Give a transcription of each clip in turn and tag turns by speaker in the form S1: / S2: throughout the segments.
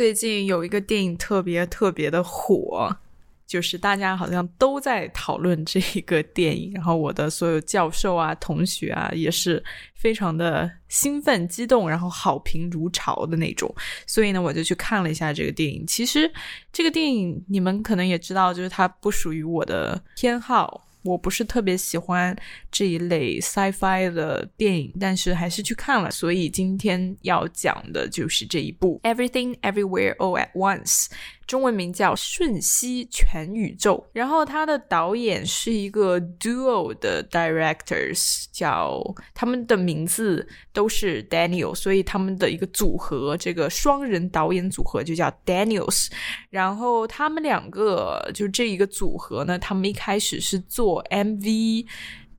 S1: 最近有一个电影特别特别的火，就是大家好像都在讨论这一个电影，然后我的所有教授啊、同学啊也是非常的兴奋、激动，然后好评如潮的那种。所以呢，我就去看了一下这个电影。其实这个电影你们可能也知道，就是它不属于我的偏好。我不是特别喜欢这一类 sci-fi 的电影，但是还是去看了。所以今天要讲的就是这一部《Everything Everywhere All at Once》。中文名叫《瞬息全宇宙》，然后他的导演是一个 duo 的 directors，叫他们的名字都是 Daniel，所以他们的一个组合，这个双人导演组合就叫 Daniels。然后他们两个就这一个组合呢，他们一开始是做 MV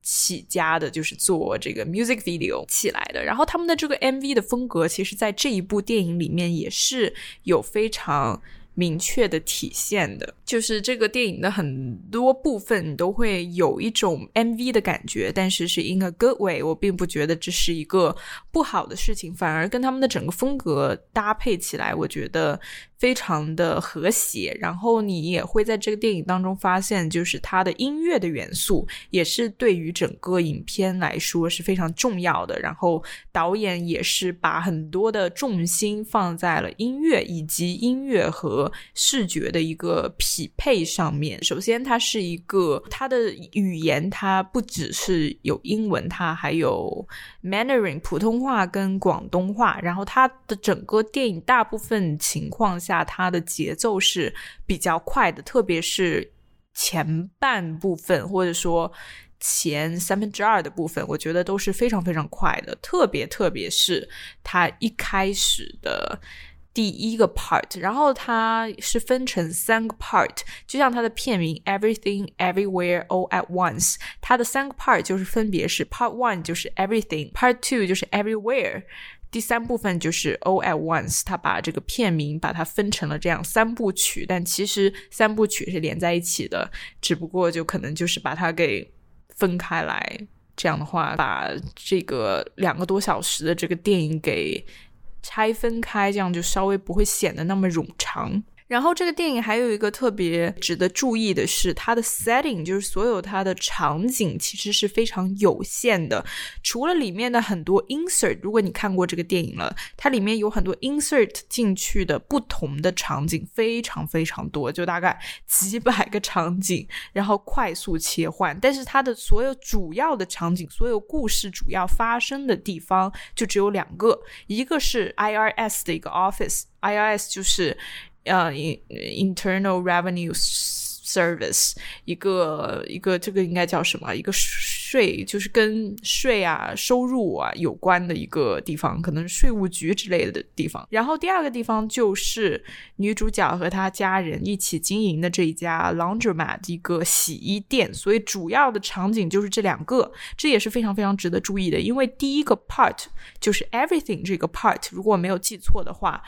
S1: 起家的，就是做这个 music video 起来的。然后他们的这个 MV 的风格，其实在这一部电影里面也是有非常。明确的体现的，就是这个电影的很多部分都会有一种 MV 的感觉，但是是 in a good way。我并不觉得这是一个不好的事情，反而跟他们的整个风格搭配起来，我觉得。非常的和谐，然后你也会在这个电影当中发现，就是它的音乐的元素也是对于整个影片来说是非常重要的。然后导演也是把很多的重心放在了音乐以及音乐和视觉的一个匹配上面。首先，它是一个它的语言，它不只是有英文，它还有 Mandarin 普通话跟广东话。然后它的整个电影大部分情况下。下它的节奏是比较快的，特别是前半部分或者说前三分之二的部分，我觉得都是非常非常快的。特别特别是它一开始的第一个 part，然后它是分成三个 part，就像它的片名《Everything Everywhere All at Once》，它的三个 part 就是分别是 Part One 就是 Everything，Part Two 就是 Everywhere。第三部分就是 All at Once，他把这个片名把它分成了这样三部曲，但其实三部曲是连在一起的，只不过就可能就是把它给分开来，这样的话把这个两个多小时的这个电影给拆分开，这样就稍微不会显得那么冗长。然后这个电影还有一个特别值得注意的是，它的 setting 就是所有它的场景其实是非常有限的。除了里面的很多 insert，如果你看过这个电影了，它里面有很多 insert 进去的不同的场景，非常非常多，就大概几百个场景，然后快速切换。但是它的所有主要的场景，所有故事主要发生的地方就只有两个，一个是 IRS 的一个 office，IRS 就是。呃，internal revenue service 一个一个这个应该叫什么？一个税就是跟税啊、收入啊有关的一个地方，可能税务局之类的地方。然后第二个地方就是女主角和她家人一起经营的这一家 laundromat 一个洗衣店。所以主要的场景就是这两个，这也是非常非常值得注意的。因为第一个 part 就是 everything 这个 part，如果没有记错的话。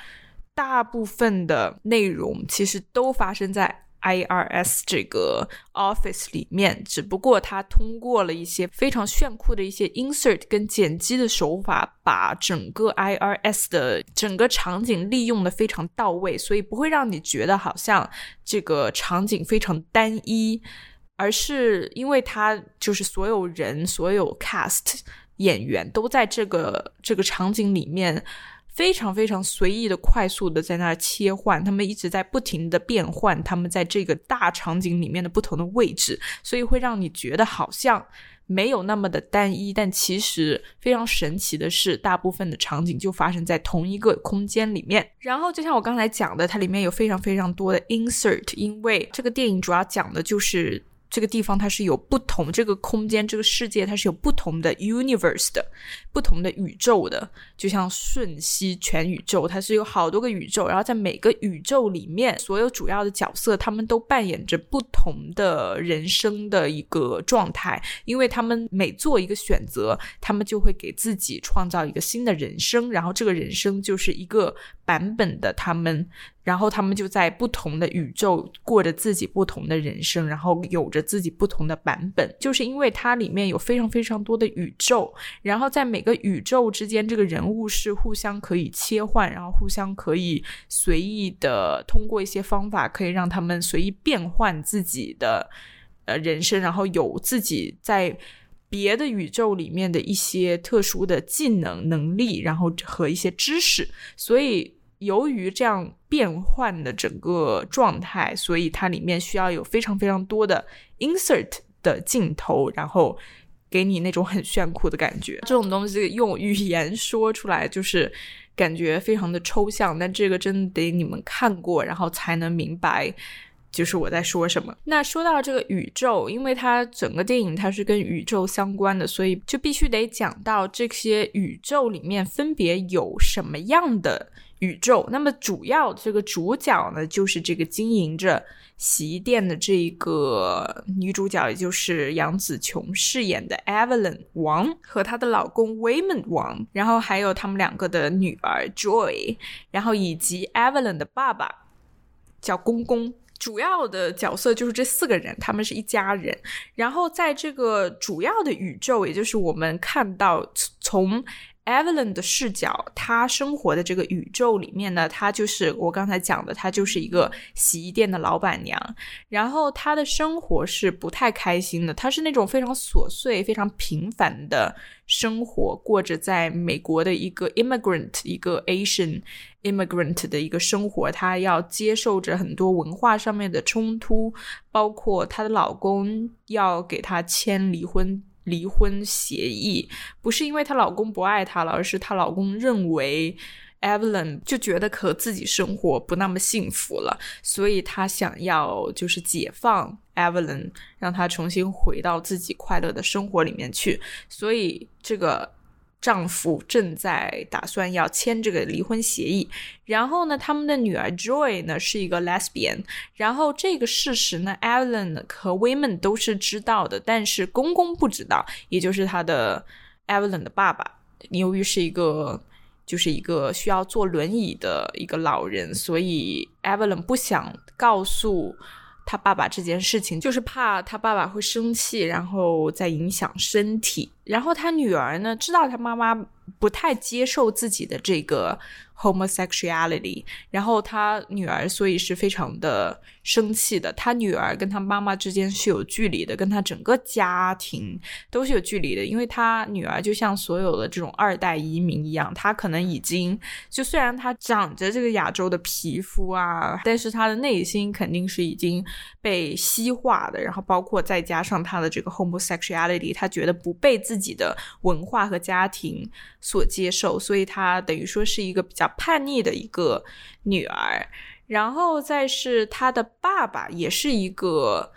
S1: 大部分的内容其实都发生在 IRS 这个 office 里面，只不过它通过了一些非常炫酷的一些 insert 跟剪辑的手法，把整个 IRS 的整个场景利用的非常到位，所以不会让你觉得好像这个场景非常单一，而是因为它就是所有人、所有 cast 演员都在这个这个场景里面。非常非常随意的、快速的在那儿切换，他们一直在不停的变换，他们在这个大场景里面的不同的位置，所以会让你觉得好像没有那么的单一。但其实非常神奇的是，大部分的场景就发生在同一个空间里面。然后就像我刚才讲的，它里面有非常非常多的 insert，因为这个电影主要讲的就是。这个地方它是有不同，这个空间这个世界它是有不同的 universe 的，不同的宇宙的，就像瞬息全宇宙，它是有好多个宇宙，然后在每个宇宙里面，所有主要的角色他们都扮演着不同的人生的一个状态，因为他们每做一个选择，他们就会给自己创造一个新的人生，然后这个人生就是一个版本的他们然后他们就在不同的宇宙过着自己不同的人生，然后有着自己不同的版本。就是因为它里面有非常非常多的宇宙，然后在每个宇宙之间，这个人物是互相可以切换，然后互相可以随意的通过一些方法，可以让他们随意变换自己的呃人生，然后有自己在别的宇宙里面的一些特殊的技能能力，然后和一些知识，所以。由于这样变换的整个状态，所以它里面需要有非常非常多的 insert 的镜头，然后给你那种很炫酷的感觉。这种东西用语言说出来就是感觉非常的抽象，但这个真的得你们看过，然后才能明白就是我在说什么。那说到这个宇宙，因为它整个电影它是跟宇宙相关的，所以就必须得讲到这些宇宙里面分别有什么样的。宇宙，那么主要这个主角呢，就是这个经营着洗衣店的这一个女主角，也就是杨紫琼饰演的 Evelyn 王和她的老公 Waymond 王，然后还有他们两个的女儿 Joy，然后以及 Evelyn 的爸爸叫公公。主要的角色就是这四个人，他们是一家人。然后在这个主要的宇宙，也就是我们看到从。Evelyn 的视角，她生活的这个宇宙里面呢，她就是我刚才讲的，她就是一个洗衣店的老板娘。然后她的生活是不太开心的，她是那种非常琐碎、非常平凡的生活，过着在美国的一个 immigrant、一个 Asian immigrant 的一个生活。她要接受着很多文化上面的冲突，包括她的老公要给她签离婚。离婚协议不是因为她老公不爱她了，而是她老公认为 Evelyn 就觉得和自己生活不那么幸福了，所以她想要就是解放 Evelyn，让她重新回到自己快乐的生活里面去。所以这个。丈夫正在打算要签这个离婚协议，然后呢，他们的女儿 Joy 呢是一个 lesbian，然后这个事实呢，Alan 和 Women 都是知道的，但是公公不知道，也就是他的 Alan 的爸爸，由于是一个就是一个需要坐轮椅的一个老人，所以 Alan 不想告诉。他爸爸这件事情，就是怕他爸爸会生气，然后再影响身体。然后他女儿呢，知道他妈妈不太接受自己的这个。homosexuality，然后他女儿所以是非常的生气的。他女儿跟他妈妈之间是有距离的，跟他整个家庭都是有距离的。因为他女儿就像所有的这种二代移民一样，他可能已经就虽然他长着这个亚洲的皮肤啊，但是他的内心肯定是已经被西化的。然后包括再加上他的这个 homosexuality，他觉得不被自自己的文化和家庭所接受，所以她等于说是一个比较。叛逆的一个女儿，然后再是她的爸爸，也是一个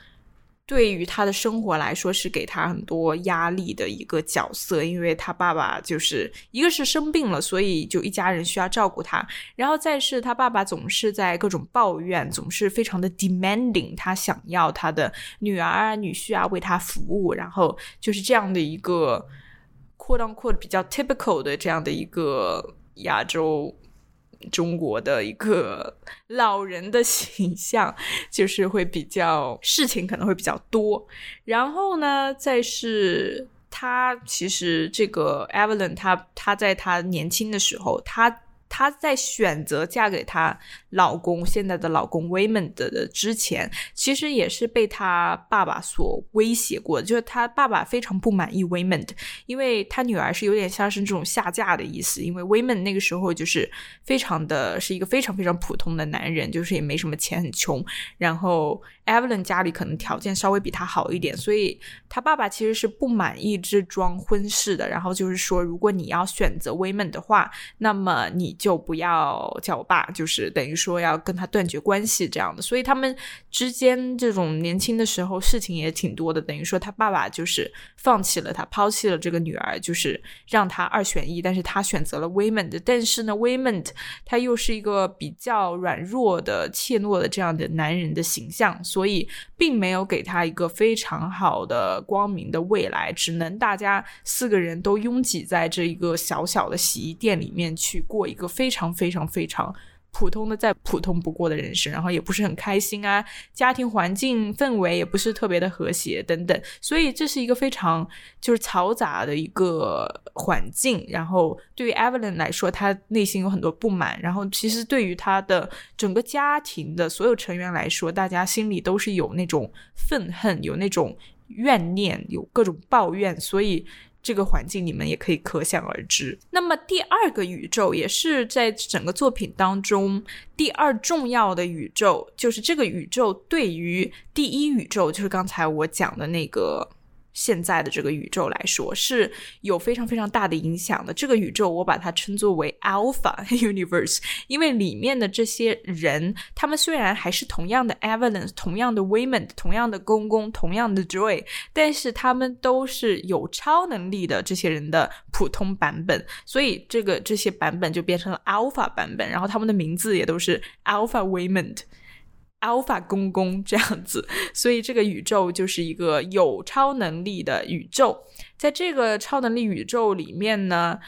S1: 对于他的生活来说是给他很多压力的一个角色，因为他爸爸就是一个是生病了，所以就一家人需要照顾他，然后再是他爸爸总是在各种抱怨，总是非常的 demanding，他想要他的女儿啊、女婿啊为他服务，然后就是这样的一个 quote unquote 比较 typical 的这样的一个。亚洲、中国的一个老人的形象，就是会比较事情可能会比较多。然后呢，再是他其实这个 Evelyn，他他在他年轻的时候，他。她在选择嫁给她老公现在的老公 Waymond 的之前，其实也是被她爸爸所威胁过的。就是她爸爸非常不满意 Waymond，因为他女儿是有点像是这种下嫁的意思。因为 Waymond 那个时候就是非常的是一个非常非常普通的男人，就是也没什么钱，很穷。然后 Evelyn 家里可能条件稍微比他好一点，所以他爸爸其实是不满意这桩婚事的。然后就是说，如果你要选择 Waymond 的话，那么你。就就不要叫我爸，就是等于说要跟他断绝关系这样的。所以他们之间这种年轻的时候事情也挺多的。等于说他爸爸就是放弃了他，抛弃了这个女儿，就是让他二选一。但是他选择了 Waymond，但是呢，Waymond 他又是一个比较软弱的、怯懦的这样的男人的形象，所以并没有给他一个非常好的光明的未来。只能大家四个人都拥挤在这一个小小的洗衣店里面去过一个。非常非常非常普通的再普通不过的人生，然后也不是很开心啊，家庭环境氛围也不是特别的和谐等等，所以这是一个非常就是嘈杂的一个环境。然后对于 Evelyn 来说，他内心有很多不满，然后其实对于他的整个家庭的所有成员来说，大家心里都是有那种愤恨，有那种怨念，有各种抱怨，所以。这个环境你们也可以可想而知。那么第二个宇宙也是在整个作品当中第二重要的宇宙，就是这个宇宙对于第一宇宙，就是刚才我讲的那个。现在的这个宇宙来说是有非常非常大的影响的。这个宇宙我把它称作为 Alpha Universe，因为里面的这些人，他们虽然还是同样的 Evelyn，同样的 Women，同样的公公，同样的 Joy，但是他们都是有超能力的这些人的普通版本，所以这个这些版本就变成了 Alpha 版本，然后他们的名字也都是 Alpha Women。Alpha 公公这样子，所以这个宇宙就是一个有超能力的宇宙。在这个超能力宇宙里面呢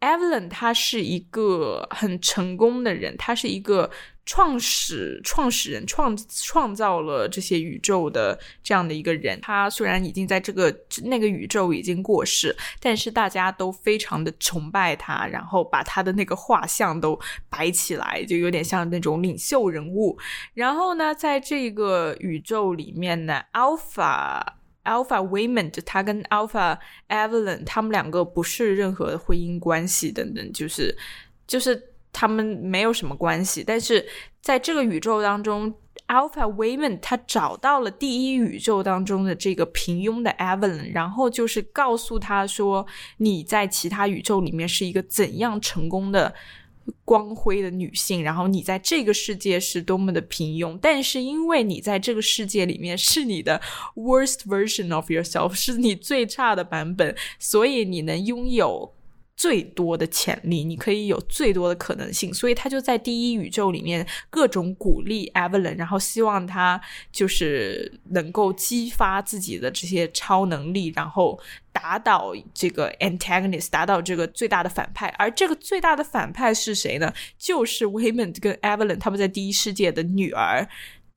S1: ，Evelyn 他是一个很成功的人，他是一个。创始创始人创创造了这些宇宙的这样的一个人，他虽然已经在这个那个宇宙已经过世，但是大家都非常的崇拜他，然后把他的那个画像都摆起来，就有点像那种领袖人物。然后呢，在这个宇宙里面呢，Alpha Alpha Women，他跟 Alpha Evelyn，他们两个不是任何婚姻关系等等，就是就是。他们没有什么关系，但是在这个宇宙当中，Alpha Women 他找到了第一宇宙当中的这个平庸的 Evelyn，然后就是告诉他说，你在其他宇宙里面是一个怎样成功的、光辉的女性，然后你在这个世界是多么的平庸，但是因为你在这个世界里面是你的 worst version of yourself，是你最差的版本，所以你能拥有。最多的潜力，你可以有最多的可能性，所以他就在第一宇宙里面各种鼓励 Evelyn，然后希望他就是能够激发自己的这些超能力，然后打倒这个 antagonist，打倒这个最大的反派。而这个最大的反派是谁呢？就是 Women 跟 Evelyn 他们在第一世界的女儿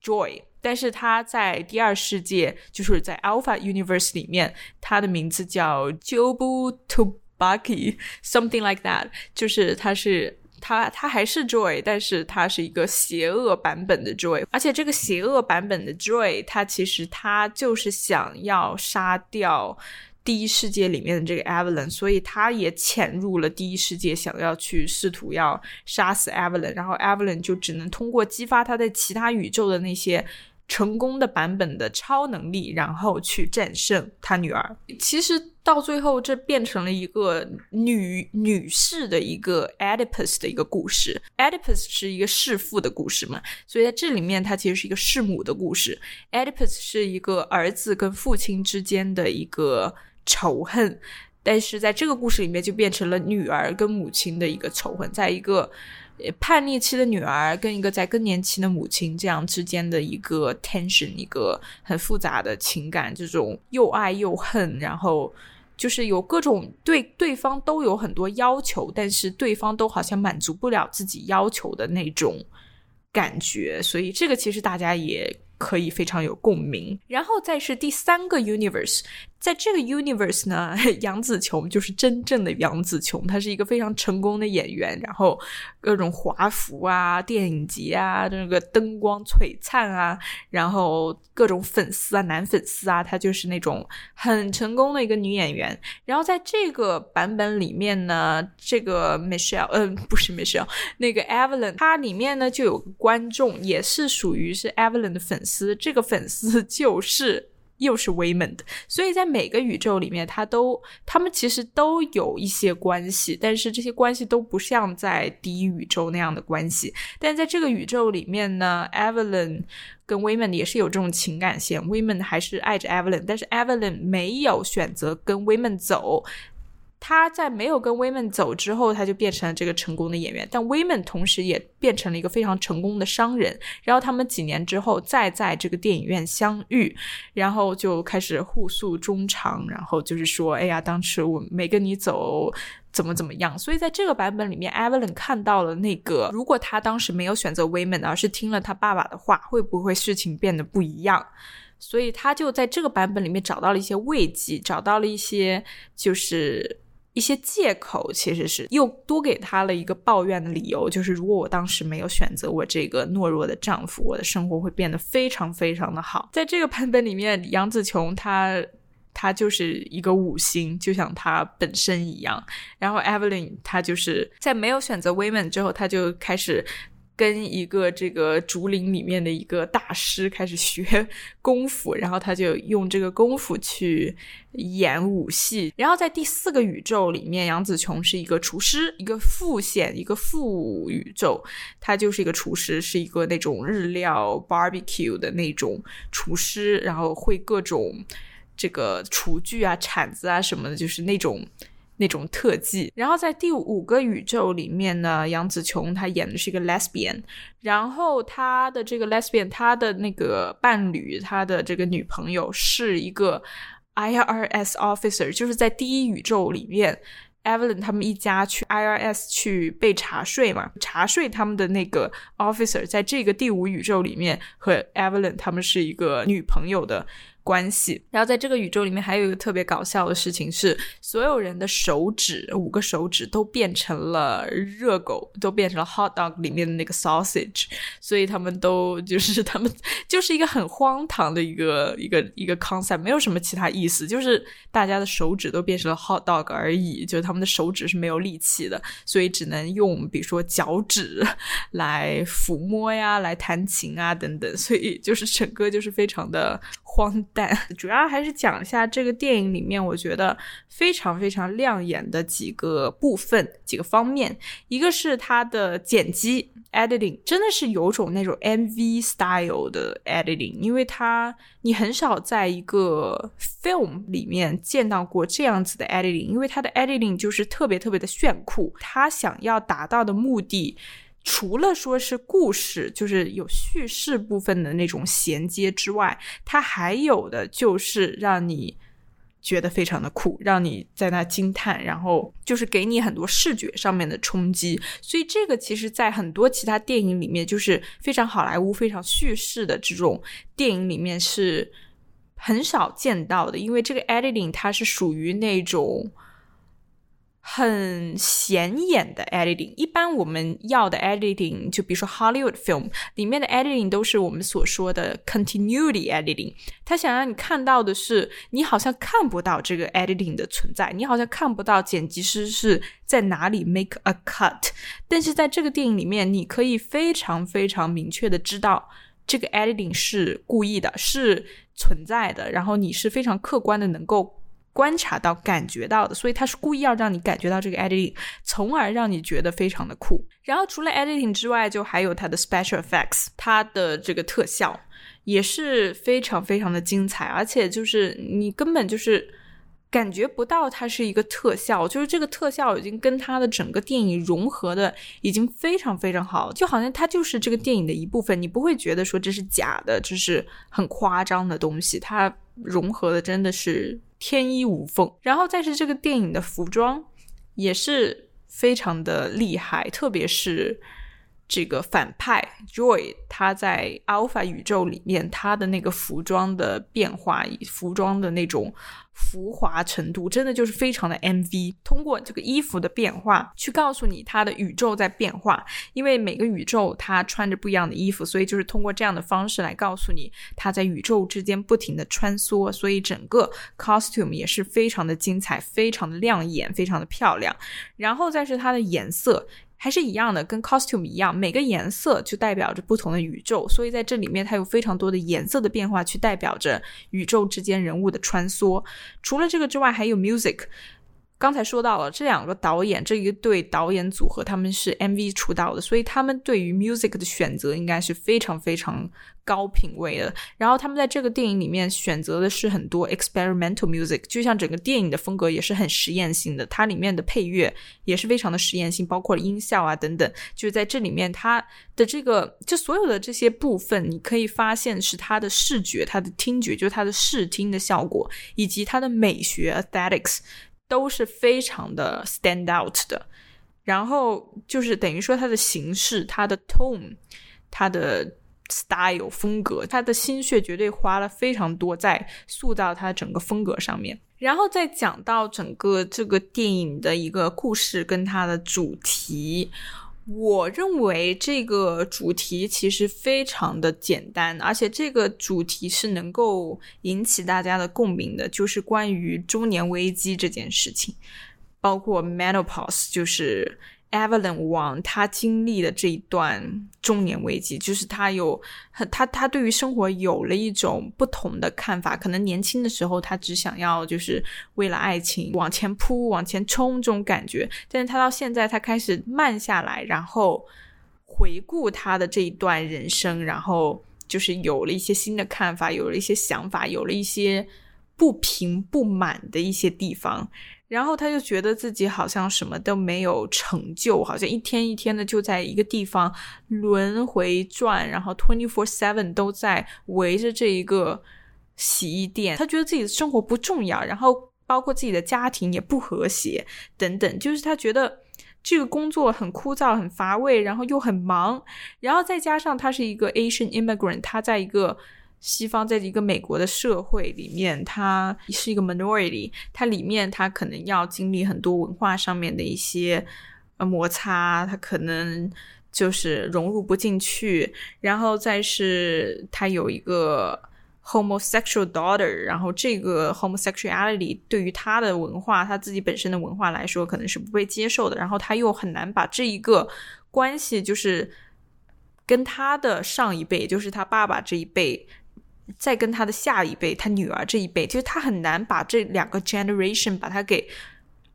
S1: Joy，但是他在第二世界，就是在 Alpha Universe 里面，他的名字叫 Jobu To。Bucky something like that，就是他是他他还是 Joy，但是他是一个邪恶版本的 Joy，而且这个邪恶版本的 Joy，他其实他就是想要杀掉第一世界里面的这个 Evelyn，所以他也潜入了第一世界，想要去试图要杀死 Evelyn，然后 Evelyn 就只能通过激发他在其他宇宙的那些。成功的版本的超能力，然后去战胜他女儿。其实到最后，这变成了一个女女士的一个 Oedipus 的一个故事。Oedipus 是一个弑父的故事嘛，所以在这里面，它其实是一个弑母的故事。Oedipus 是一个儿子跟父亲之间的一个仇恨，但是在这个故事里面，就变成了女儿跟母亲的一个仇恨，在一个。叛逆期的女儿跟一个在更年期的母亲这样之间的一个 tension，一个很复杂的情感，这种又爱又恨，然后就是有各种对对方都有很多要求，但是对方都好像满足不了自己要求的那种感觉，所以这个其实大家也可以非常有共鸣。然后再是第三个 universe。在这个 universe 呢，杨紫琼就是真正的杨紫琼，她是一个非常成功的演员，然后各种华服啊、电影节啊、这个灯光璀璨啊，然后各种粉丝啊、男粉丝啊，她就是那种很成功的一个女演员。然后在这个版本里面呢，这个 Michelle，嗯，不是 Michelle，那个 Evelyn，它里面呢就有观众，也是属于是 Evelyn 的粉丝，这个粉丝就是。又是 Women 的，所以在每个宇宙里面，他都他们其实都有一些关系，但是这些关系都不像在第一宇宙那样的关系。但在这个宇宙里面呢，Evelyn 跟 Women 也是有这种情感线，Women 还是爱着 Evelyn，但是 Evelyn 没有选择跟 Women 走。他在没有跟 Women 走之后，他就变成了这个成功的演员。但 Women 同时也变成了一个非常成功的商人。然后他们几年之后再在这个电影院相遇，然后就开始互诉衷肠。然后就是说，哎呀，当时我没跟你走，怎么怎么样。所以在这个版本里面，Evelyn 看到了那个，如果他当时没有选择 w a m a n 而是听了他爸爸的话，会不会事情变得不一样？所以他就在这个版本里面找到了一些慰藉，找到了一些就是一些借口，其实是又多给他了一个抱怨的理由，就是如果我当时没有选择我这个懦弱的丈夫，我的生活会变得非常非常的好。在这个版本里面，杨紫琼她。她就是一个五星，就像她本身一样。然后 Evelyn 她就是在没有选择 Women 之后，她就开始跟一个这个竹林里面的一个大师开始学 功夫，然后他就用这个功夫去演武戏。然后在第四个宇宙里面，杨紫琼是一个厨师，一个副线，一个副宇宙，他就是一个厨师，是一个那种日料 barbecue 的那种厨师，然后会各种。这个厨具啊、铲子啊什么的，就是那种那种特技。然后在第五个宇宙里面呢，杨紫琼她演的是一个 lesbian，然后她的这个 lesbian，她的那个伴侣，她的这个女朋友是一个 IRS officer，就是在第一宇宙里面，Evelyn 他们一家去 IRS 去被查税嘛，查税他们的那个 officer，在这个第五宇宙里面和 Evelyn 他们是一个女朋友的。关系，然后在这个宇宙里面还有一个特别搞笑的事情是，所有人的手指五个手指都变成了热狗，都变成了 hot dog 里面的那个 sausage，所以他们都就是 他们就是一个很荒唐的一个一个一个 concept，没有什么其他意思，就是大家的手指都变成了 hot dog 而已，就是他们的手指是没有力气的，所以只能用比如说脚趾 来抚摸呀，来弹琴啊等等，所以就是整个就是非常的荒诞。主要还是讲一下这个电影里面，我觉得非常非常亮眼的几个部分、几个方面。一个是它的剪辑 （editing），真的是有种那种 MV style 的 editing，因为它你很少在一个 film 里面见到过这样子的 editing，因为它的 editing 就是特别特别的炫酷，它想要达到的目的。除了说是故事，就是有叙事部分的那种衔接之外，它还有的就是让你觉得非常的酷，让你在那惊叹，然后就是给你很多视觉上面的冲击。所以这个其实，在很多其他电影里面，就是非常好莱坞、非常叙事的这种电影里面是很少见到的，因为这个 editing 它是属于那种。很显眼的 editing，一般我们要的 editing，就比如说 Hollywood film 里面的 editing 都是我们所说的 continuity editing。他想让你看到的是，你好像看不到这个 editing 的存在，你好像看不到剪辑师是在哪里 make a cut。但是在这个电影里面，你可以非常非常明确的知道这个 editing 是故意的，是存在的，然后你是非常客观的能够。观察到、感觉到的，所以他是故意要让你感觉到这个 editing，从而让你觉得非常的酷。然后除了 editing 之外，就还有它的 special effects，它的这个特效也是非常非常的精彩，而且就是你根本就是感觉不到它是一个特效，就是这个特效已经跟它的整个电影融合的已经非常非常好，就好像它就是这个电影的一部分，你不会觉得说这是假的，这是很夸张的东西，它融合的真的是。天衣无缝，然后再是这个电影的服装也是非常的厉害，特别是这个反派 Joy，他在 Alpha 宇宙里面他的那个服装的变化，服装的那种。浮华程度真的就是非常的 MV，通过这个衣服的变化去告诉你它的宇宙在变化，因为每个宇宙它穿着不一样的衣服，所以就是通过这样的方式来告诉你它在宇宙之间不停的穿梭，所以整个 costume 也是非常的精彩，非常的亮眼，非常的漂亮，然后再是它的颜色。还是一样的，跟 costume 一样，每个颜色就代表着不同的宇宙，所以在这里面它有非常多的颜色的变化，去代表着宇宙之间人物的穿梭。除了这个之外，还有 music。刚才说到了这两个导演，这一对导演组合他们是 MV 出道的，所以他们对于 music 的选择应该是非常非常高品位的。然后他们在这个电影里面选择的是很多 experimental music，就像整个电影的风格也是很实验性的，它里面的配乐也是非常的实验性，包括音效啊等等。就是在这里面，它的这个就所有的这些部分，你可以发现是它的视觉、它的听觉，就是它的视听的效果，以及它的美学 aesthetics。都是非常的 stand out 的。然后就是等于说它的形式、它的 tone、它的 style 风格，他的心血绝对花了非常多在塑造他整个风格上面。然后再讲到整个这个电影的一个故事跟它的主题。我认为这个主题其实非常的简单，而且这个主题是能够引起大家的共鸣的，就是关于中年危机这件事情，包括 menopause，就是。Evelyn 王他经历的这一段中年危机，就是他有他他对于生活有了一种不同的看法。可能年轻的时候他只想要就是为了爱情往前扑、往前冲这种感觉，但是他到现在他开始慢下来，然后回顾他的这一段人生，然后就是有了一些新的看法，有了一些想法，有了一些不平不满的一些地方。然后他就觉得自己好像什么都没有成就，好像一天一天的就在一个地方轮回转，然后 twenty four seven 都在围着这一个洗衣店。他觉得自己的生活不重要，然后包括自己的家庭也不和谐等等，就是他觉得这个工作很枯燥、很乏味，然后又很忙，然后再加上他是一个 Asian immigrant，他在一个。西方在一个美国的社会里面，它是一个 minority，它里面它可能要经历很多文化上面的一些呃摩擦，它可能就是融入不进去，然后再是他有一个 homosexual daughter，然后这个 homosexuality 对于他的文化，他自己本身的文化来说，可能是不被接受的，然后他又很难把这一个关系，就是跟他的上一辈，就是他爸爸这一辈。再跟他的下一辈，他女儿这一辈，就是他很难把这两个 generation 把它给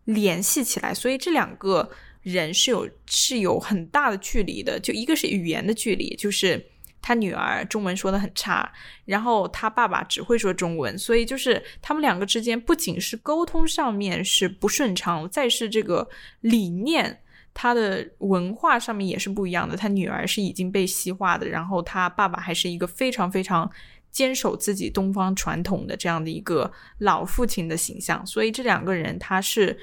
S1: 联系起来，所以这两个人是有是有很大的距离的。就一个是语言的距离，就是他女儿中文说的很差，然后他爸爸只会说中文，所以就是他们两个之间不仅是沟通上面是不顺畅，再是这个理念，他的文化上面也是不一样的。他女儿是已经被西化的，然后他爸爸还是一个非常非常。坚守自己东方传统的这样的一个老父亲的形象，所以这两个人他是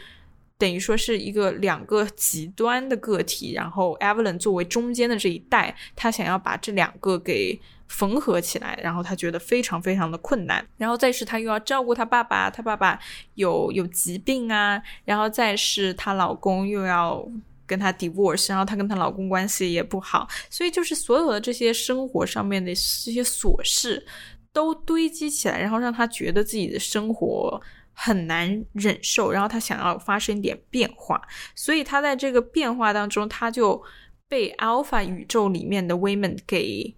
S1: 等于说是一个两个极端的个体。然后 Evelyn 作为中间的这一代，他想要把这两个给缝合起来，然后他觉得非常非常的困难。然后再是他又要照顾他爸爸，他爸爸有有疾病啊，然后再是她老公又要。跟她 divorce，然后她跟她老公关系也不好，所以就是所有的这些生活上面的这些琐事都堆积起来，然后让她觉得自己的生活很难忍受，然后她想要发生一点变化，所以她在这个变化当中，她就被 Alpha 宇宙里面的 women 给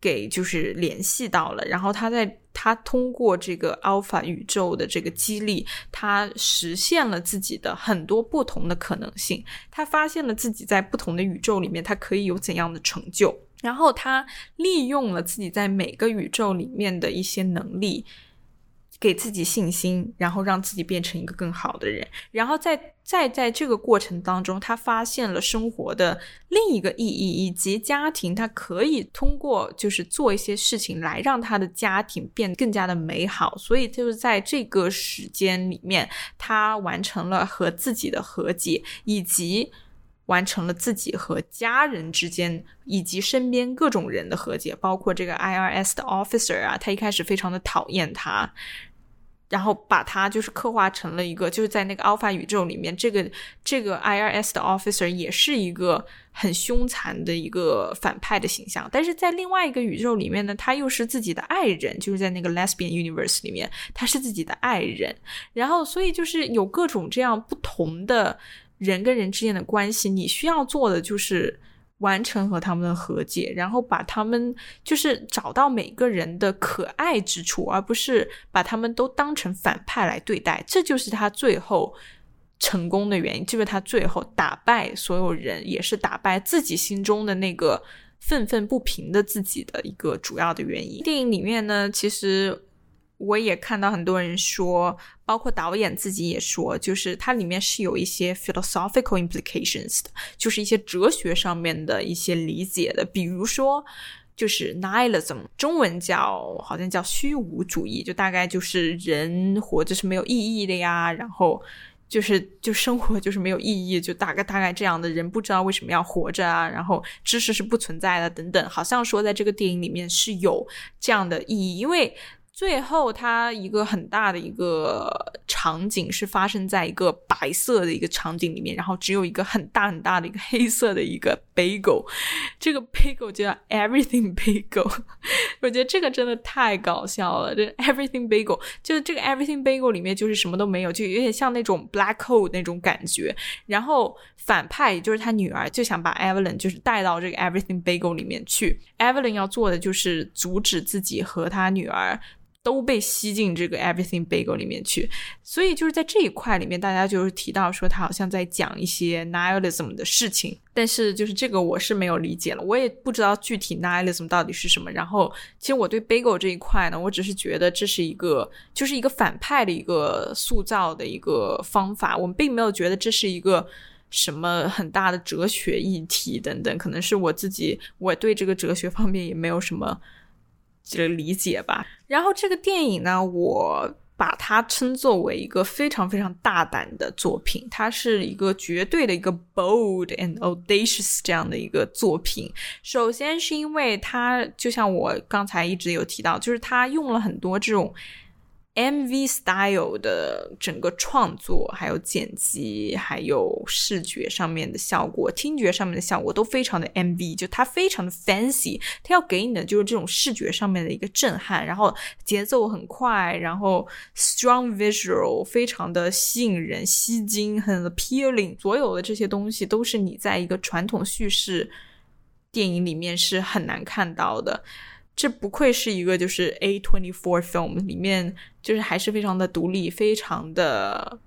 S1: 给就是联系到了，然后她在。他通过这个 Alpha 宇宙的这个激励，他实现了自己的很多不同的可能性。他发现了自己在不同的宇宙里面，他可以有怎样的成就。然后他利用了自己在每个宇宙里面的一些能力。给自己信心，然后让自己变成一个更好的人，然后在在在这个过程当中，他发现了生活的另一个意义，以及家庭，他可以通过就是做一些事情来让他的家庭变更加的美好。所以就是在这个时间里面，他完成了和自己的和解，以及完成了自己和家人之间以及身边各种人的和解，包括这个 IRS 的 officer 啊，他一开始非常的讨厌他。然后把他就是刻画成了一个，就是在那个 Alpha 宇宙里面，这个这个 IRS 的 officer 也是一个很凶残的一个反派的形象。但是在另外一个宇宙里面呢，他又是自己的爱人，就是在那个 Lesbian Universe 里面，他是自己的爱人。然后，所以就是有各种这样不同的人跟人之间的关系，你需要做的就是。完成和他们的和解，然后把他们就是找到每个人的可爱之处，而不是把他们都当成反派来对待。这就是他最后成功的原因，就是他最后打败所有人，也是打败自己心中的那个愤愤不平的自己的一个主要的原因。电影里面呢，其实。我也看到很多人说，包括导演自己也说，就是它里面是有一些 philosophical implications 的，就是一些哲学上面的一些理解的。比如说，就是 nihilism，中文叫好像叫虚无主义，就大概就是人活着是没有意义的呀，然后就是就生活就是没有意义，就大概大概这样的人不知道为什么要活着啊，然后知识是不存在的等等，好像说在这个电影里面是有这样的意义，因为。最后，它一个很大的一个场景是发生在一个白色的一个场景里面，然后只有一个很大很大的一个黑色的一个 bagel，这个 bagel 叫 everything bagel，我觉得这个真的太搞笑了。这 everything bagel 就是这个 everything bagel 里面就是什么都没有，就有点像那种 black hole 那种感觉。然后反派就是他女儿就想把 Evelyn 就是带到这个 everything bagel 里面去，Evelyn 要做的就是阻止自己和他女儿。都被吸进这个 Everything Bagel 里面去，所以就是在这一块里面，大家就是提到说他好像在讲一些 Nihilism 的事情，但是就是这个我是没有理解了，我也不知道具体 Nihilism 到底是什么。然后其实我对 Bagel 这一块呢，我只是觉得这是一个就是一个反派的一个塑造的一个方法，我们并没有觉得这是一个什么很大的哲学议题等等，可能是我自己我对这个哲学方面也没有什么。这个理解吧。然后这个电影呢，我把它称作为一个非常非常大胆的作品，它是一个绝对的一个 bold and audacious 这样的一个作品。首先是因为它，就像我刚才一直有提到，就是它用了很多这种。MV style 的整个创作，还有剪辑，还有视觉上面的效果，听觉上面的效果都非常的 MV，就它非常的 fancy，它要给你的就是这种视觉上面的一个震撼，然后节奏很快，然后 strong visual 非常的吸引人、吸睛、很 appealing，所有的这些东西都是你在一个传统叙事电影里面是很难看到的。这不愧是一个就是 A twenty four film 里面，就是还是非常的独立，非常的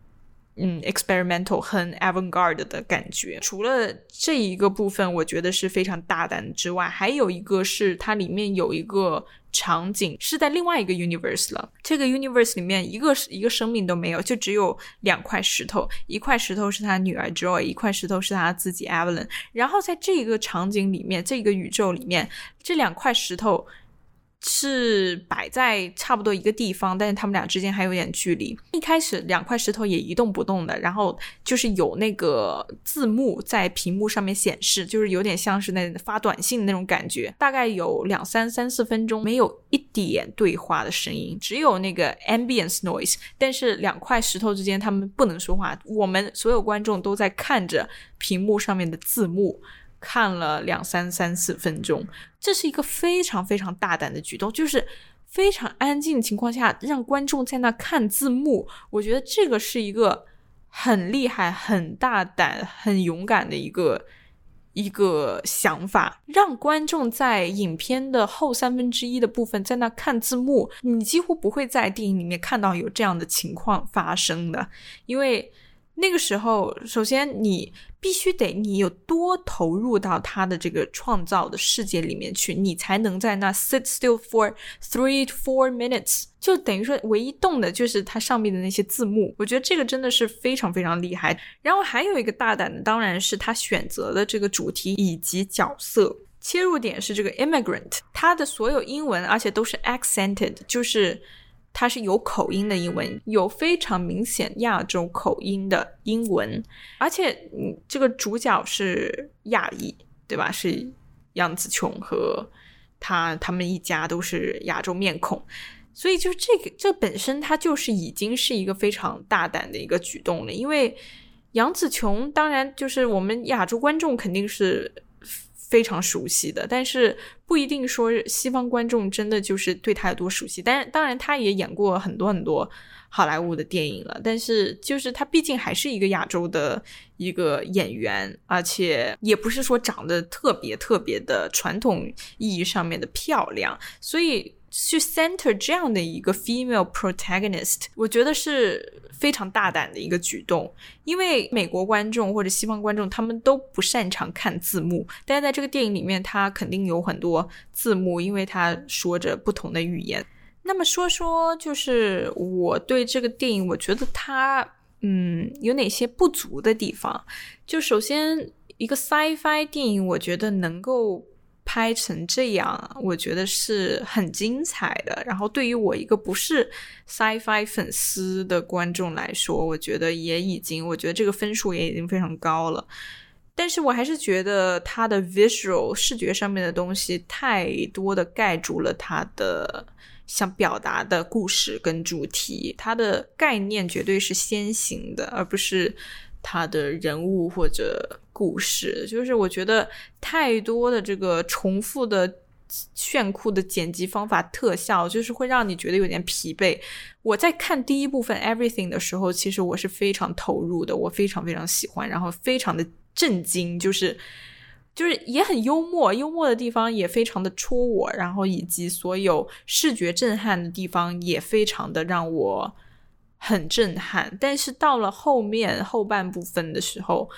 S1: 嗯 experimental，很 avant garde 的感觉。除了这一个部分，我觉得是非常大胆之外，还有一个是它里面有一个场景是在另外一个 universe 了。这个 universe 里面一个一个生命都没有，就只有两块石头，一块石头是他女儿 Joy，一块石头是他自己 Evelyn。然后在这个场景里面，这个宇宙里面，这两块石头。是摆在差不多一个地方，但是他们俩之间还有点距离。一开始两块石头也一动不动的，然后就是有那个字幕在屏幕上面显示，就是有点像是那发短信的那种感觉。大概有两三三四分钟，没有一点对话的声音，只有那个 ambience noise。但是两块石头之间他们不能说话，我们所有观众都在看着屏幕上面的字幕。看了两三三四分钟，这是一个非常非常大胆的举动，就是非常安静的情况下让观众在那看字幕。我觉得这个是一个很厉害、很大胆、很勇敢的一个一个想法，让观众在影片的后三分之一的部分在那看字幕。你几乎不会在电影里面看到有这样的情况发生的，因为。那个时候，首先你必须得你有多投入到他的这个创造的世界里面去，你才能在那 sit still for three to four minutes，就等于说唯一动的就是它上面的那些字幕。我觉得这个真的是非常非常厉害。然后还有一个大胆的，当然是他选择的这个主题以及角色切入点是这个 immigrant，他的所有英文而且都是 accented，就是。它是有口音的英文，有非常明显亚洲口音的英文，而且嗯，这个主角是亚裔，对吧？是杨紫琼和他他们一家都是亚洲面孔，所以就这个这本身它就是已经是一个非常大胆的一个举动了，因为杨紫琼当然就是我们亚洲观众肯定是。非常熟悉的，但是不一定说西方观众真的就是对他有多熟悉。但是当然，他也演过很多很多好莱坞的电影了。但是就是他毕竟还是一个亚洲的一个演员，而且也不是说长得特别特别的传统意义上面的漂亮，所以。去 center 这样的一个 female protagonist，我觉得是非常大胆的一个举动，因为美国观众或者西方观众他们都不擅长看字幕，但是在这个电影里面，它肯定有很多字幕，因为他说着不同的语言。那么说说，就是我对这个电影，我觉得它嗯有哪些不足的地方？就首先一个 sci-fi 电影，我觉得能够。拍成这样，我觉得是很精彩的。然后对于我一个不是 sci-fi 粉丝的观众来说，我觉得也已经，我觉得这个分数也已经非常高了。但是我还是觉得它的 visual 视觉上面的东西太多的盖住了它的想表达的故事跟主题，它的概念绝对是先行的，而不是它的人物或者故事。就是我觉得太多的这个重复的炫酷的剪辑方法、特效，就是会让你觉得有点疲惫。我在看第一部分 Everything 的时候，其实我是非常投入的，我非常非常喜欢，然后非常的。震惊，就是就是也很幽默，幽默的地方也非常的戳我，然后以及所有视觉震撼的地方也非常的让我很震撼。但是到了后面后半部分的时候，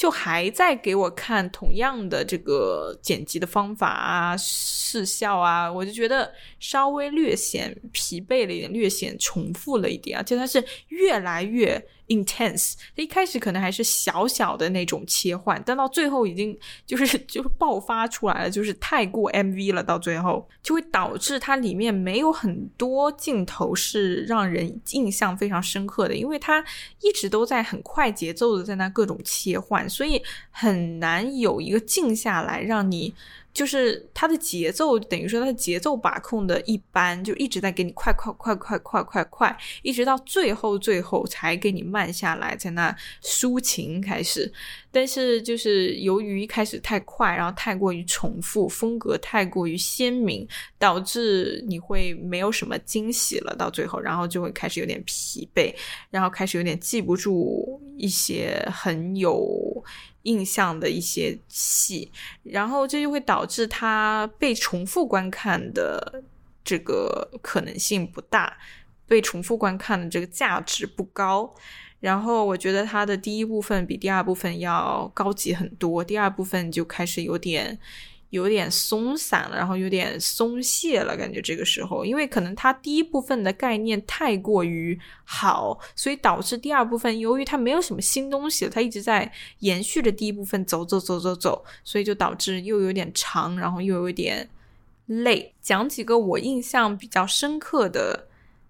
S1: 就还在给我看同样的这个剪辑的方法啊、视效啊，我就觉得稍微略显疲惫了一点，略显重复了一点，而且它是越来越。intense，它一开始可能还是小小的那种切换，但到最后已经就是就是爆发出来了，就是太过 MV 了，到最后就会导致它里面没有很多镜头是让人印象非常深刻的，因为它一直都在很快节奏的在那各种切换，所以很难有一个静下来让你。就是它的节奏，等于说它的节奏把控的一般，就一直在给你快快快快快快快，一直到最后最后才给你慢下来，在那抒情开始。但是就是由于一开始太快，然后太过于重复，风格太过于鲜明，导致你会没有什么惊喜了。到最后，然后就会开始有点疲惫，然后开始有点记不住一些很有。印象的一些戏，然后这就会导致它被重复观看的这个可能性不大，被重复观看的这个价值不高。然后我觉得它的第一部分比第二部分要高级很多，第二部分就开始有点。有点松散了，然后有点松懈了，感觉这个时候，因为可能它第一部分的概念太过于好，所以导致第二部分由于它没有什么新东西，它一直在延续着第一部分走走走走走，所以就导致又有点长，然后又有点累。讲几个我印象比较深刻的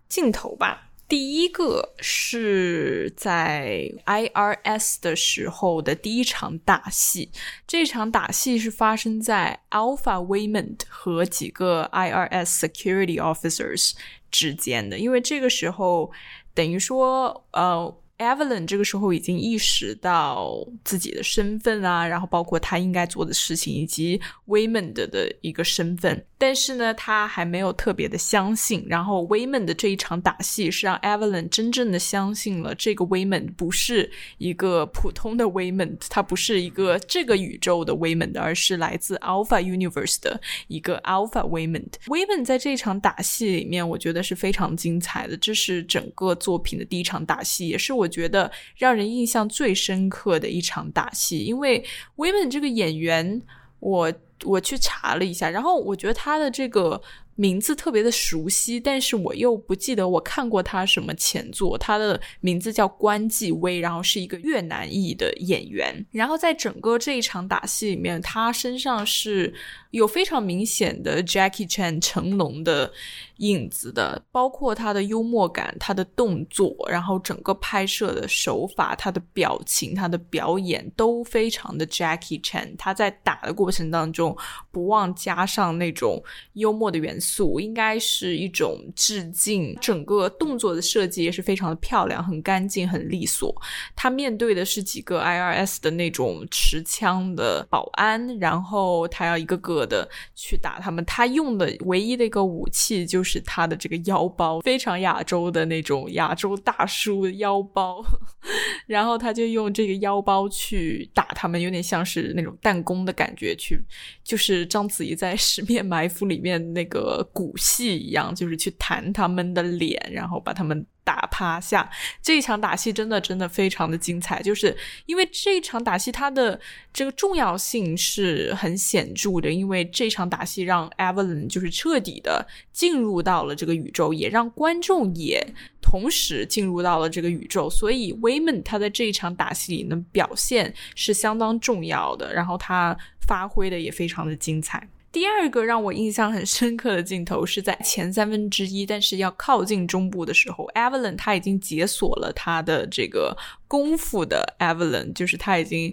S1: 镜头吧。第一个是在 IRS 的时候的第一场打戏，这场打戏是发生在 Alpha Women 和几个 IRS security officers 之间的，因为这个时候等于说，呃。Evelyn 这个时候已经意识到自己的身份啊，然后包括他应该做的事情，以及 Waymond 的一个身份。但是呢，他还没有特别的相信。然后 Waymond 的这一场打戏是让 Evelyn 真正的相信了这个 Waymond 不是一个普通的 Waymond，他不是一个这个宇宙的 Waymond，而是来自 Alpha Universe 的一个 Alpha Waymond。Waymond 在这场打戏里面，我觉得是非常精彩的。这是整个作品的第一场打戏，也是我。觉得让人印象最深刻的一场打戏，因为威文这个演员，我我去查了一下，然后我觉得他的这个。名字特别的熟悉，但是我又不记得我看过他什么前作。他的名字叫关继威，然后是一个越南裔的演员。然后在整个这一场打戏里面，他身上是有非常明显的 Jackie Chan 成龙的影子的，包括他的幽默感、他的动作，然后整个拍摄的手法、他的表情、他的表演都非常的 Jackie Chan。他在打的过程当中，不忘加上那种幽默的元素。组应该是一种致敬，整个动作的设计也是非常的漂亮，很干净，很利索。他面对的是几个 IRS 的那种持枪的保安，然后他要一个个的去打他们。他用的唯一的一个武器就是他的这个腰包，非常亚洲的那种亚洲大叔腰包。然后他就用这个腰包去打他们，有点像是那种弹弓的感觉，去就是章子怡在《十面埋伏》里面那个。骨戏一样，就是去弹他们的脸，然后把他们打趴下。这一场打戏真的真的非常的精彩，就是因为这一场打戏它的这个重要性是很显著的，因为这场打戏让 Evelyn 就是彻底的进入到了这个宇宙，也让观众也同时进入到了这个宇宙。所以 Wayman 他在这一场打戏里的表现是相当重要的，然后他发挥的也非常的精彩。第二个让我印象很深刻的镜头是在前三分之一，但是要靠近中部的时候，Evelyn 他已经解锁了他的这个功夫的 Evelyn，就是他已经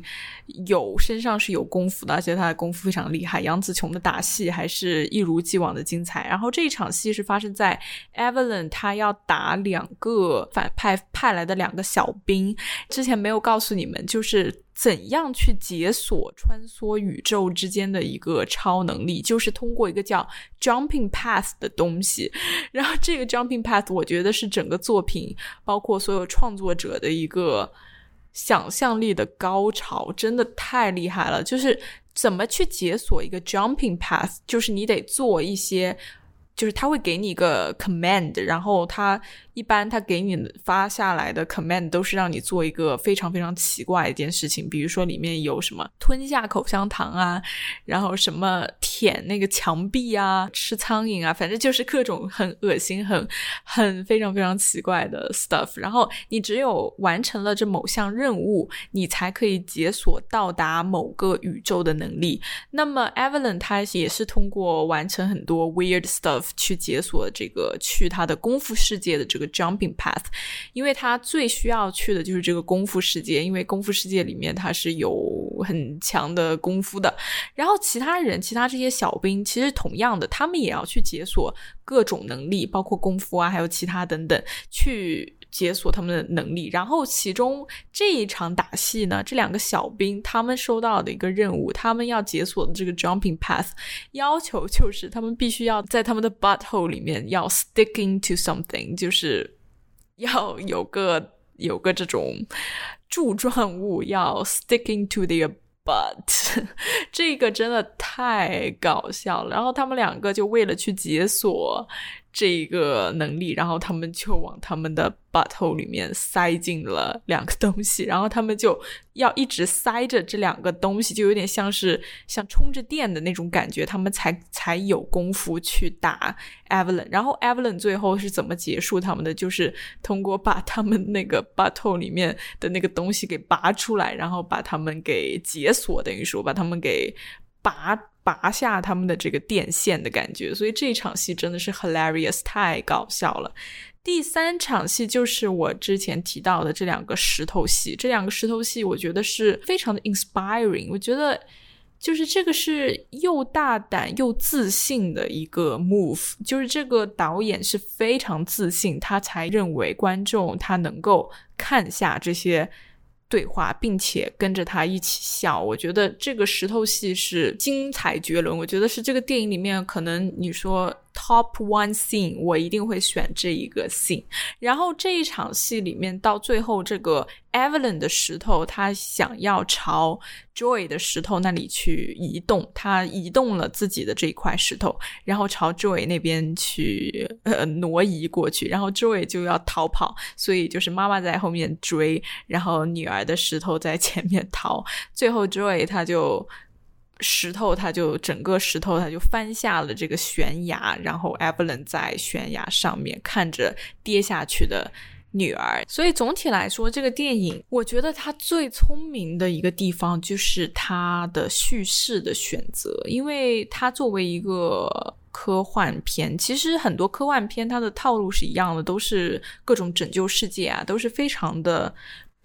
S1: 有身上是有功夫的，而且他的功夫非常厉害。杨紫琼的打戏还是一如既往的精彩。然后这一场戏是发生在 Evelyn 他要打两个反派派来的两个小兵，之前没有告诉你们，就是。怎样去解锁穿梭宇宙之间的一个超能力？就是通过一个叫 Jumping Path 的东西。然后这个 Jumping Path，我觉得是整个作品，包括所有创作者的一个想象力的高潮，真的太厉害了。就是怎么去解锁一个 Jumping Path？就是你得做一些，就是他会给你一个 command，然后他。一般他给你发下来的 command 都是让你做一个非常非常奇怪的一件事情，比如说里面有什么吞下口香糖啊，然后什么舔那个墙壁啊，吃苍蝇啊，反正就是各种很恶心、很很非常非常奇怪的 stuff。然后你只有完成了这某项任务，你才可以解锁到达某个宇宙的能力。那么 Evelyn 他也是通过完成很多 weird stuff 去解锁这个去他的功夫世界的这个。Jumping path，因为他最需要去的就是这个功夫世界，因为功夫世界里面他是有很强的功夫的。然后其他人，其他这些小兵，其实同样的，他们也要去解锁各种能力，包括功夫啊，还有其他等等，去解锁他们的能力。然后其中这一场打戏呢，这两个小兵他们收到的一个任务，他们要解锁的这个 Jumping path，要求就是他们必须要在他们的 butthole 里面要 stick into something，就是。要有个有个这种柱状物，要 stick into the butt，这个真的太搞笑了。然后他们两个就为了去解锁。这个能力，然后他们就往他们的 butthole 里面塞进了两个东西，然后他们就要一直塞着这两个东西，就有点像是像充着电的那种感觉，他们才才有功夫去打 Evelyn。然后 Evelyn 最后是怎么结束他们的？就是通过把他们那个 butthole 里面的那个东西给拔出来，然后把他们给解锁，等于说把他们给拔。拔下他们的这个电线的感觉，所以这场戏真的是 hilarious，太搞笑了。第三场戏就是我之前提到的这两个石头戏，这两个石头戏我觉得是非常的 inspiring。我觉得就是这个是又大胆又自信的一个 move，就是这个导演是非常自信，他才认为观众他能够看下这些。对话，并且跟着他一起笑，我觉得这个石头戏是精彩绝伦。我觉得是这个电影里面可能你说。Top one scene，我一定会选这一个 scene。然后这一场戏里面，到最后这个 Evelyn 的石头，他想要朝 Joy 的石头那里去移动，他移动了自己的这一块石头，然后朝 Joy 那边去呃挪移过去，然后 Joy 就要逃跑，所以就是妈妈在后面追，然后女儿的石头在前面逃，最后 Joy 他就。石头，他就整个石头，他就翻下了这个悬崖，然后 Evelyn 在悬崖上面看着跌下去的女儿。所以总体来说，这个电影我觉得它最聪明的一个地方就是它的叙事的选择，因为它作为一个科幻片，其实很多科幻片它的套路是一样的，都是各种拯救世界啊，都是非常的。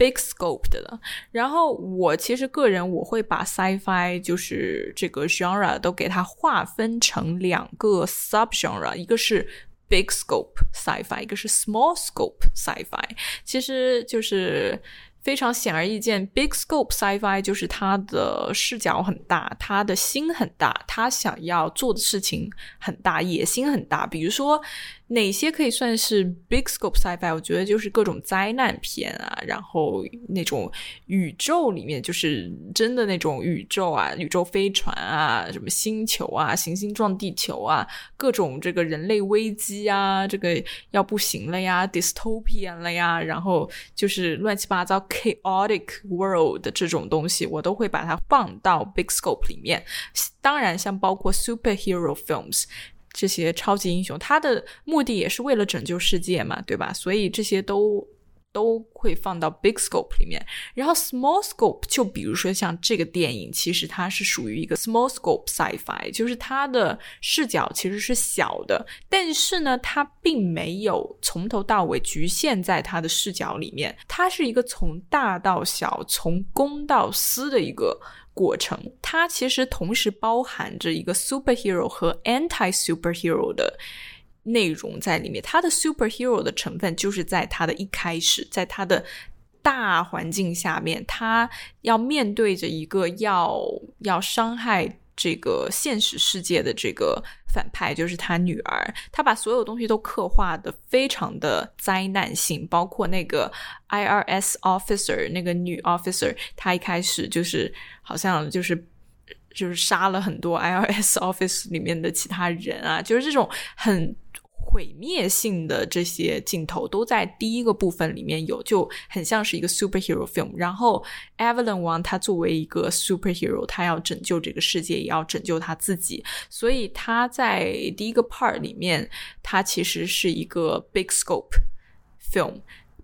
S1: Big scope 的了，然后我其实个人我会把 sci-fi 就是这个 genre 都给它划分成两个 sub genre，一个是 big scope sci-fi，一个是 small scope sci-fi，其实就是非常显而易见，big scope sci-fi 就是它的视角很大，他的心很大，他想要做的事情很大，野心很大，比如说。哪些可以算是 big scope sci-fi？我觉得就是各种灾难片啊，然后那种宇宙里面就是真的那种宇宙啊，宇宙飞船啊，什么星球啊，行星撞地球啊，各种这个人类危机啊，这个要不行了呀，dystopian 了呀，然后就是乱七八糟 chaotic world 的这种东西，我都会把它放到 big scope 里面。当然，像包括 superhero films。这些超级英雄，他的目的也是为了拯救世界嘛，对吧？所以这些都都会放到 big scope 里面。然后 small scope 就比如说像这个电影，其实它是属于一个 small scope sci-fi，就是它的视角其实是小的，但是呢，它并没有从头到尾局限在它的视角里面，它是一个从大到小，从公到私的一个。过程，它其实同时包含着一个 superhero 和 anti superhero 的内容在里面。它的 superhero 的成分就是在它的一开始，在它的大环境下面，它要面对着一个要要伤害。这个现实世界的这个反派就是他女儿，他把所有东西都刻画的非常的灾难性，包括那个 IRS officer 那个女 officer，她一开始就是好像就是就是杀了很多 IRS office 里面的其他人啊，就是这种很。毁灭性的这些镜头都在第一个部分里面有，就很像是一个 superhero film。然后 Evelyn 王他作为一个 superhero，他要拯救这个世界，也要拯救他自己，所以他在第一个 part 里面，他其实是一个 big scope film。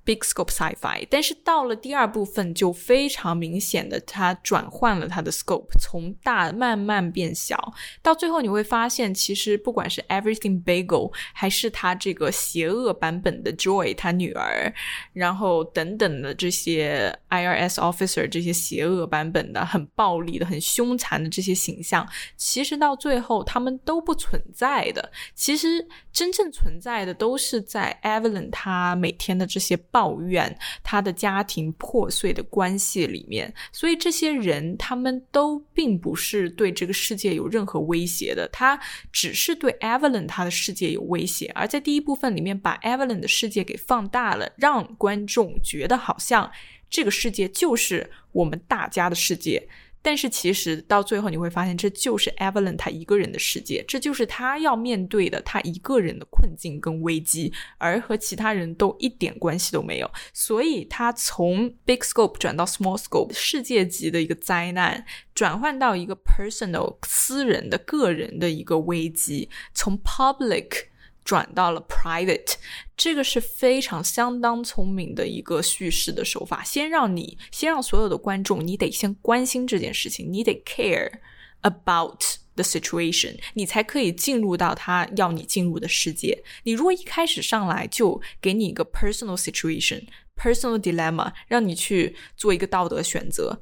S1: Big scope sci-fi，但是到了第二部分就非常明显的，它转换了它的 scope，从大慢慢变小，到最后你会发现，其实不管是 Everything Bagel，还是他这个邪恶版本的 Joy，他女儿，然后等等的这些 IRS officer，这些邪恶版本的很暴力的、很凶残的这些形象，其实到最后他们都不存在的。其实真正存在的都是在 Evelyn 他每天的这些。抱怨他的家庭破碎的关系里面，所以这些人他们都并不是对这个世界有任何威胁的，他只是对 Evelyn 他的世界有威胁。而在第一部分里面，把 Evelyn 的世界给放大了，让观众觉得好像这个世界就是我们大家的世界。但是其实到最后你会发现，这就是 Evelyn 他一个人的世界，这就是他要面对的他一个人的困境跟危机，而和其他人都一点关系都没有。所以他从 big scope 转到 small scope，世界级的一个灾难，转换到一个 personal 私人的个人的一个危机，从 public。转到了 private，这个是非常相当聪明的一个叙事的手法。先让你，先让所有的观众，你得先关心这件事情，你得 care about the situation，你才可以进入到他要你进入的世界。你如果一开始上来就给你一个 personal situation，personal dilemma，让你去做一个道德选择，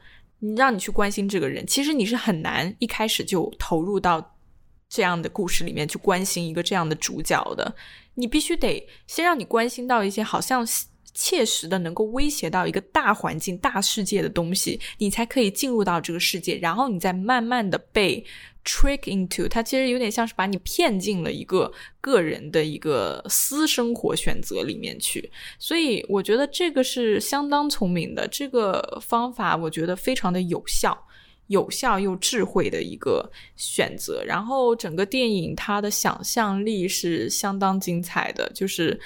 S1: 让你去关心这个人，其实你是很难一开始就投入到。这样的故事里面去关心一个这样的主角的，你必须得先让你关心到一些好像切实的能够威胁到一个大环境、大世界的东西，你才可以进入到这个世界，然后你再慢慢的被 trick into。它其实有点像是把你骗进了一个个人的一个私生活选择里面去。所以我觉得这个是相当聪明的，这个方法我觉得非常的有效。有效又智慧的一个选择，然后整个电影它的想象力是相当精彩的，就是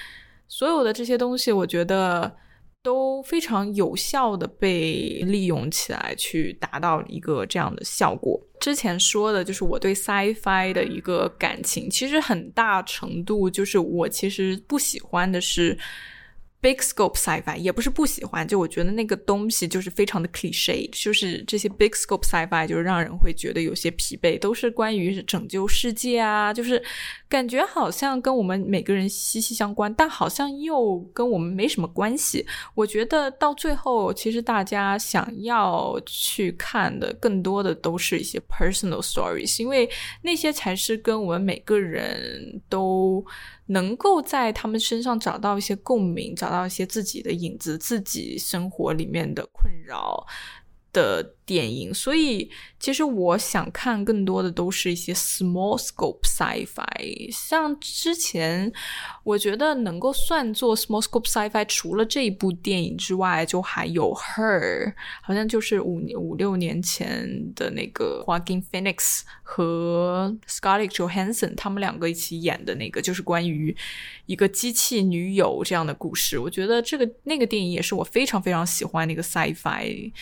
S1: 所有的这些东西，我觉得都非常有效的被利用起来，去达到一个这样的效果。之前说的就是我对 sci-fi 的一个感情，其实很大程度就是我其实不喜欢的是。Big scope sci-fi 也不是不喜欢，就我觉得那个东西就是非常的 cliche，就是这些 big scope sci-fi 就是让人会觉得有些疲惫，都是关于拯救世界啊，就是感觉好像跟我们每个人息息相关，但好像又跟我们没什么关系。我觉得到最后，其实大家想要去看的更多的都是一些 personal stories，因为那些才是跟我们每个人都。能够在他们身上找到一些共鸣，找到一些自己的影子，自己生活里面的困扰。的电影，所以其实我想看更多的都是一些 small scope sci-fi。像之前，我觉得能够算作 small scope sci-fi，除了这一部电影之外，就还有 Her，好像就是五五六年前的那个 Joaquin Phoenix 和 Scarlett Johansson 他们两个一起演的那个，就是关于一个机器女友这样的故事。我觉得这个那个电影也是我非常非常喜欢那个 sci-fi。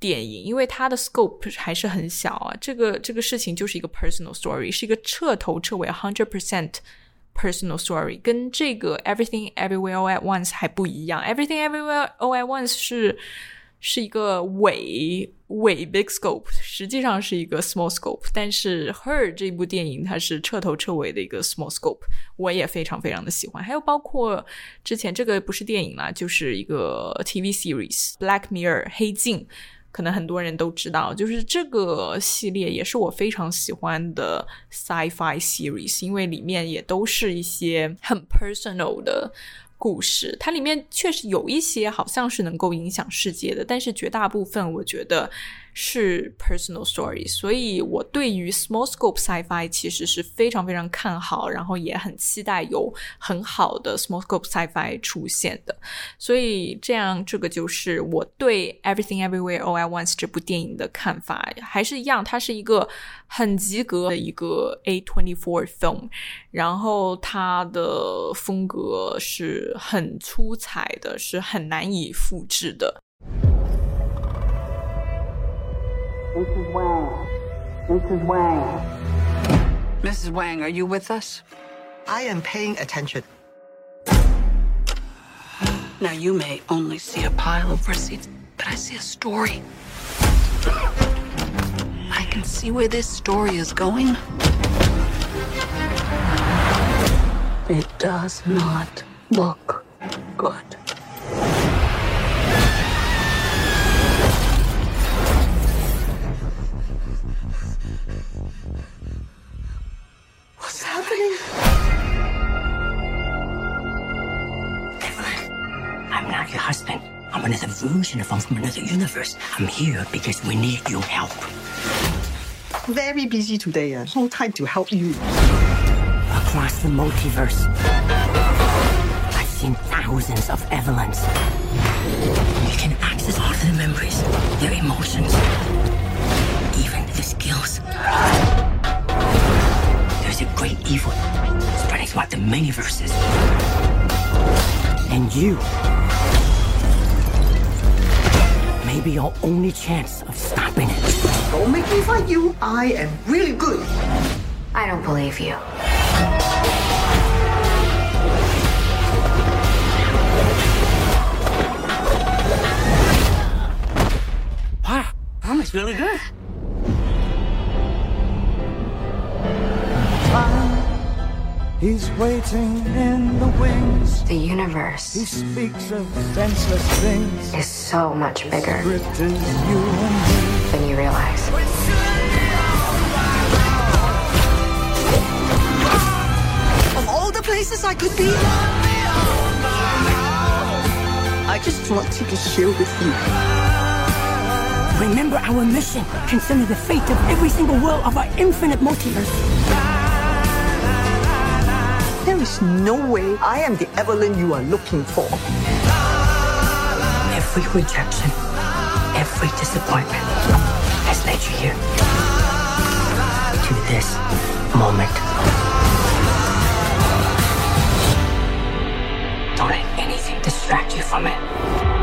S1: 电影，因为它的 scope 还是很小啊，这个这个事情就是一个 personal story，是一个彻头彻尾 hundred percent personal story，跟这个 Everything Everywhere All at Once 还不一样。Everything Everywhere All at Once 是是一个伪伪 big scope，实际上是一个 small scope。但是 Her 这部电影它是彻头彻尾的一个 small scope，我也非常非常的喜欢。还有包括之前这个不是电影啦，就是一个 TV series Black Mirror 黑镜。可能很多人都知道，就是这个系列也是我非常喜欢的 sci-fi series，因为里面也都是一些很 personal 的故事。它里面确实有一些好像是能够影响世界的，但是绝大部分我觉得。是 personal story，所以我对于 small scope sci-fi 其实是非常非常看好，然后也很期待有很好的 small scope sci-fi 出现的。所以这样，这个就是我对 Everything Everywhere All at Once 这部电影的看法，还是一样，它是一个很及格的一个 A twenty four film，然后它的风格是很出彩的，是很难以复制的。
S2: Mrs. Wang. Mrs. Wang. Mrs. Wang, are you with us?
S3: I am paying attention.
S2: Now, you may only see a pile of receipts, but I see a story. I can see where this story is going. It does not look good.
S4: Husband. I'm another version of him from another universe. I'm here because we need your help.
S3: Very busy today, eh? and no time to help you.
S4: Across the multiverse, I've seen thousands of Evelyns. You can access all of their memories, their emotions, even their skills. There's a great evil spreading throughout the many verses. And you may be our only chance of stopping it.
S3: Don't make me fight you. I am really good.
S5: I don't believe you.
S4: Wow, that really good.
S6: He's waiting in the wings.
S5: The universe.
S6: He speaks of senseless things.
S5: Is so much bigger.
S6: Written you and me.
S5: Than you realize.
S3: Of all the places I could be, I just want to share with you.
S4: Remember our mission concerning the fate of every single world of our infinite multiverse.
S3: There is no way I am the Evelyn you are looking for.
S4: Every rejection, every disappointment has led you here. To this moment. Don't let anything distract you from it.